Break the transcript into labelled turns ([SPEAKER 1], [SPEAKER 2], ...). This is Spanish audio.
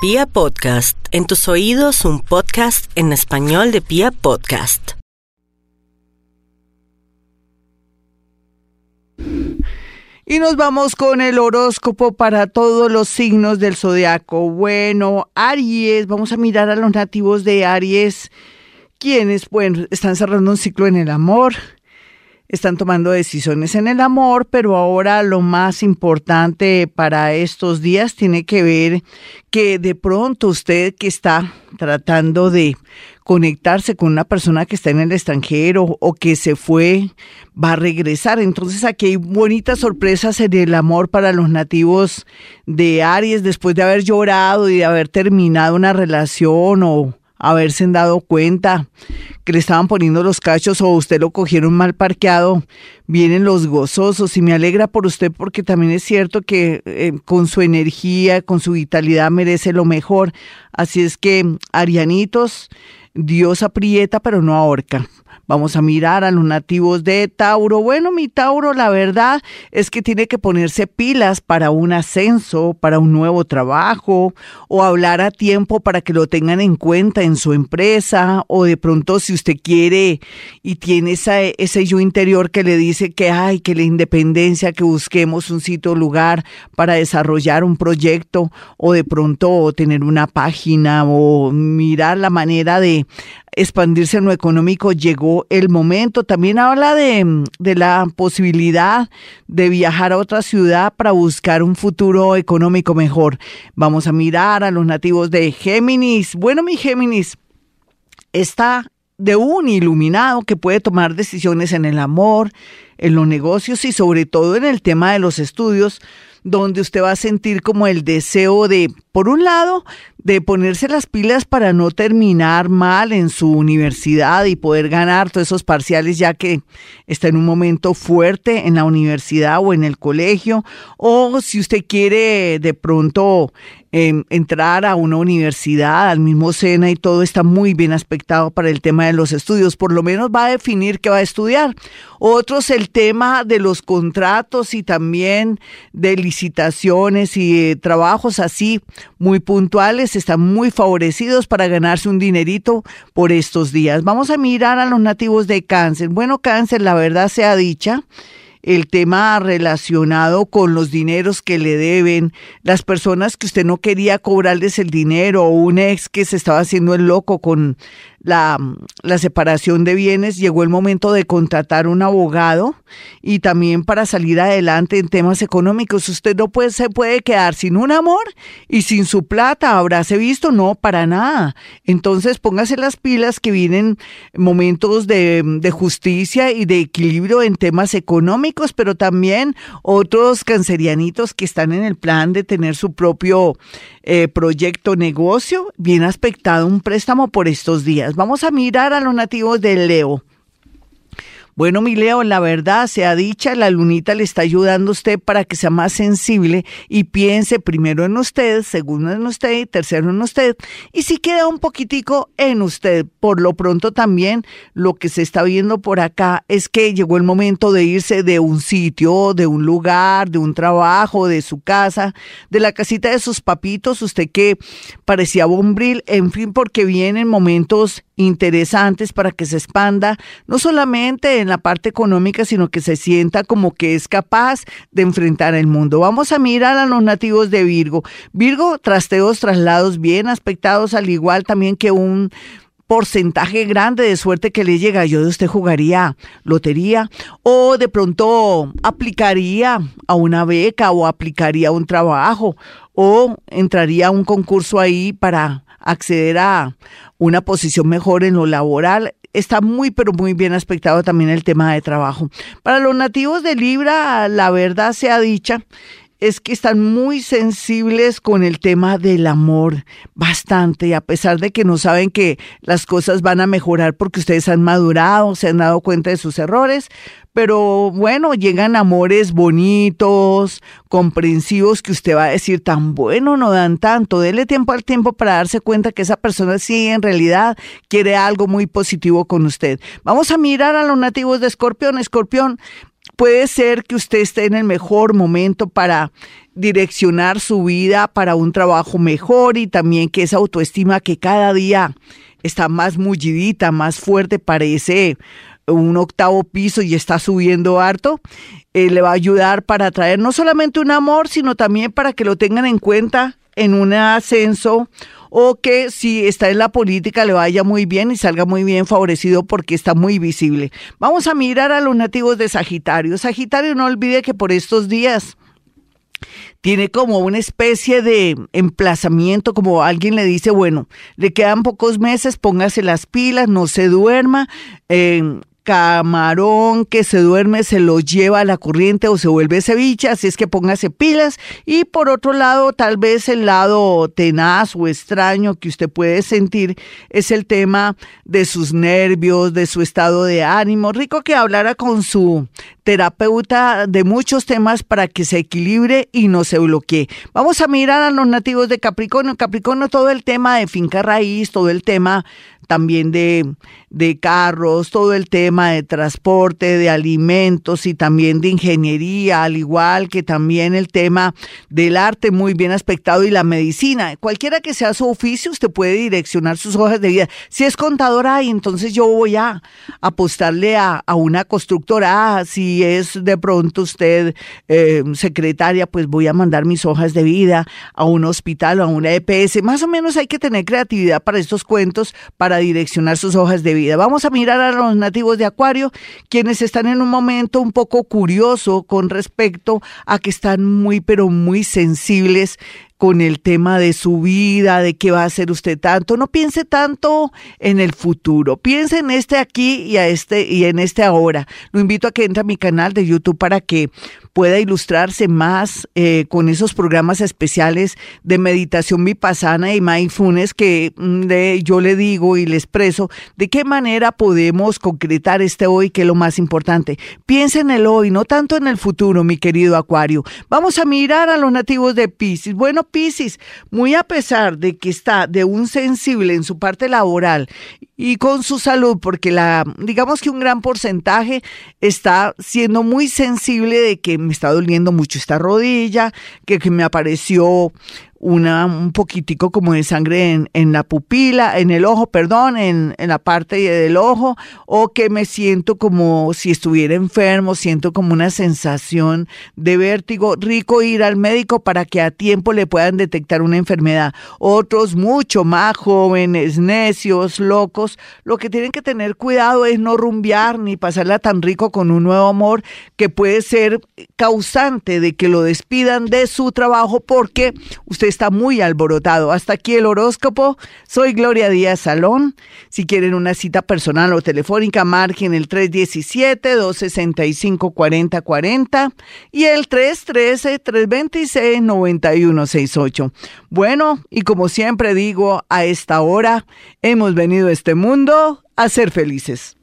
[SPEAKER 1] Pia Podcast, en tus oídos un podcast en español de Pia Podcast.
[SPEAKER 2] Y nos vamos con el horóscopo para todos los signos del zodiaco. Bueno, Aries, vamos a mirar a los nativos de Aries, quienes, bueno, están cerrando un ciclo en el amor están tomando decisiones en el amor, pero ahora lo más importante para estos días tiene que ver que de pronto usted que está tratando de conectarse con una persona que está en el extranjero o que se fue, va a regresar. Entonces aquí hay bonitas sorpresas en el amor para los nativos de Aries después de haber llorado y de haber terminado una relación o haberse dado cuenta que le estaban poniendo los cachos o usted lo cogieron mal parqueado, vienen los gozosos y me alegra por usted porque también es cierto que eh, con su energía, con su vitalidad merece lo mejor. Así es que, Arianitos, Dios aprieta pero no ahorca. Vamos a mirar a los nativos de Tauro. Bueno, mi Tauro, la verdad es que tiene que ponerse pilas para un ascenso, para un nuevo trabajo, o hablar a tiempo para que lo tengan en cuenta en su empresa, o de pronto si usted quiere y tiene ese yo interior que le dice que hay, que la independencia, que busquemos un sitio, lugar para desarrollar un proyecto, o de pronto tener una página, o mirar la manera de expandirse en lo económico, llegó el momento. También habla de, de, la posibilidad de viajar a otra ciudad para buscar un futuro económico mejor. Vamos a mirar a los nativos de Géminis. Bueno, mi Géminis está de un iluminado que puede tomar decisiones en el amor, en los negocios y sobre todo en el tema de los estudios, donde usted va a sentir como el deseo de, por un lado, de ponerse las pilas para no terminar mal en su universidad y poder ganar todos esos parciales ya que está en un momento fuerte en la universidad o en el colegio o si usted quiere de pronto em, entrar a una universidad, al mismo SENA y todo está muy bien aspectado para el tema de los estudios, por lo menos va a definir qué va a estudiar. Otros el tema de los contratos y también de licitaciones y trabajos así muy puntuales están muy favorecidos para ganarse un dinerito por estos días. Vamos a mirar a los nativos de cáncer. Bueno, cáncer, la verdad sea dicha el tema relacionado con los dineros que le deben, las personas que usted no quería cobrarles el dinero o un ex que se estaba haciendo el loco con la, la separación de bienes, llegó el momento de contratar un abogado y también para salir adelante en temas económicos. Usted no puede, se puede quedar sin un amor y sin su plata. ¿Habráse visto? No, para nada. Entonces póngase las pilas que vienen momentos de, de justicia y de equilibrio en temas económicos, pero también otros cancerianitos que están en el plan de tener su propio eh, proyecto negocio, bien aspectado un préstamo por estos días. Vamos a mirar a los nativos de Leo. Bueno, mi Leo, la verdad sea dicha, la lunita le está ayudando a usted para que sea más sensible y piense primero en usted, segundo en usted y tercero en usted. Y si queda un poquitico en usted, por lo pronto también lo que se está viendo por acá es que llegó el momento de irse de un sitio, de un lugar, de un trabajo, de su casa, de la casita de sus papitos, usted que parecía bombril, en fin, porque vienen momentos interesantes para que se expanda, no solamente en la parte económica, sino que se sienta como que es capaz de enfrentar el mundo. Vamos a mirar a los nativos de Virgo. Virgo, trasteos, traslados bien aspectados, al igual también que un porcentaje grande de suerte que le llega. Yo de usted jugaría lotería o de pronto aplicaría a una beca o aplicaría a un trabajo o entraría a un concurso ahí para acceder a una posición mejor en lo laboral. Está muy, pero muy bien aspectado también el tema de trabajo. Para los nativos de Libra, la verdad sea dicha, es que están muy sensibles con el tema del amor, bastante, a pesar de que no saben que las cosas van a mejorar porque ustedes han madurado, se han dado cuenta de sus errores, pero bueno, llegan amores bonitos, comprensivos, que usted va a decir, tan bueno, no dan tanto, dele tiempo al tiempo para darse cuenta que esa persona sí en realidad quiere algo muy positivo con usted. Vamos a mirar a los nativos de Escorpión. Escorpión, puede ser que usted esté en el mejor momento para direccionar su vida para un trabajo mejor y también que esa autoestima que cada día está más mullidita, más fuerte, parece un octavo piso y está subiendo harto, eh, le va a ayudar para traer no solamente un amor, sino también para que lo tengan en cuenta en un ascenso o que si está en la política le vaya muy bien y salga muy bien favorecido porque está muy visible. Vamos a mirar a los nativos de Sagitario. Sagitario, no olvide que por estos días tiene como una especie de emplazamiento, como alguien le dice, bueno, le quedan pocos meses, póngase las pilas, no se duerma, eh, camarón que se duerme se lo lleva a la corriente o se vuelve ceviche, así es que póngase pilas. Y por otro lado, tal vez el lado tenaz o extraño que usted puede sentir es el tema de sus nervios, de su estado de ánimo. Rico que hablara con su terapeuta de muchos temas para que se equilibre y no se bloquee. Vamos a mirar a los nativos de Capricornio. Capricornio, todo el tema de finca raíz, todo el tema también de, de carros, todo el tema de transporte, de alimentos y también de ingeniería, al igual que también el tema del arte muy bien aspectado y la medicina. Cualquiera que sea su oficio, usted puede direccionar sus hojas de vida. Si es contadora, entonces yo voy a apostarle a, una constructora. Ah, si es de pronto usted eh, secretaria, pues voy a mandar mis hojas de vida a un hospital o a una EPS. Más o menos hay que tener creatividad para estos cuentos, para direccionar sus hojas de vida. Vamos a mirar a los nativos de Acuario, quienes están en un momento un poco curioso con respecto a que están muy, pero muy sensibles con el tema de su vida, de qué va a hacer usted tanto. No piense tanto en el futuro, piense en este aquí y, a este, y en este ahora. Lo invito a que entre a mi canal de YouTube para que pueda ilustrarse más eh, con esos programas especiales de meditación vipassana y mindfulness que mm, yo le digo y le expreso de qué manera podemos concretar este hoy, que es lo más importante. Piensa en el hoy, no tanto en el futuro, mi querido Acuario. Vamos a mirar a los nativos de Pisces. Bueno, Pisces, muy a pesar de que está de un sensible en su parte laboral y con su salud, porque la, digamos que un gran porcentaje está siendo muy sensible de que me está doliendo mucho esta rodilla, que me apareció una, un poquitico como de sangre en, en, la pupila, en el ojo, perdón, en, en, la parte del ojo, o que me siento como si estuviera enfermo, siento como una sensación de vértigo. Rico ir al médico para que a tiempo le puedan detectar una enfermedad. Otros mucho más jóvenes, necios, locos, lo que tienen que tener cuidado es no rumbear ni pasarla tan rico con un nuevo amor que puede ser causante de que lo despidan de su trabajo porque usted está muy alborotado. Hasta aquí el horóscopo. Soy Gloria Díaz Salón. Si quieren una cita personal o telefónica, marquen el 317-265-4040 y el 313-326-9168. Bueno, y como siempre digo, a esta hora hemos venido a este mundo a ser felices.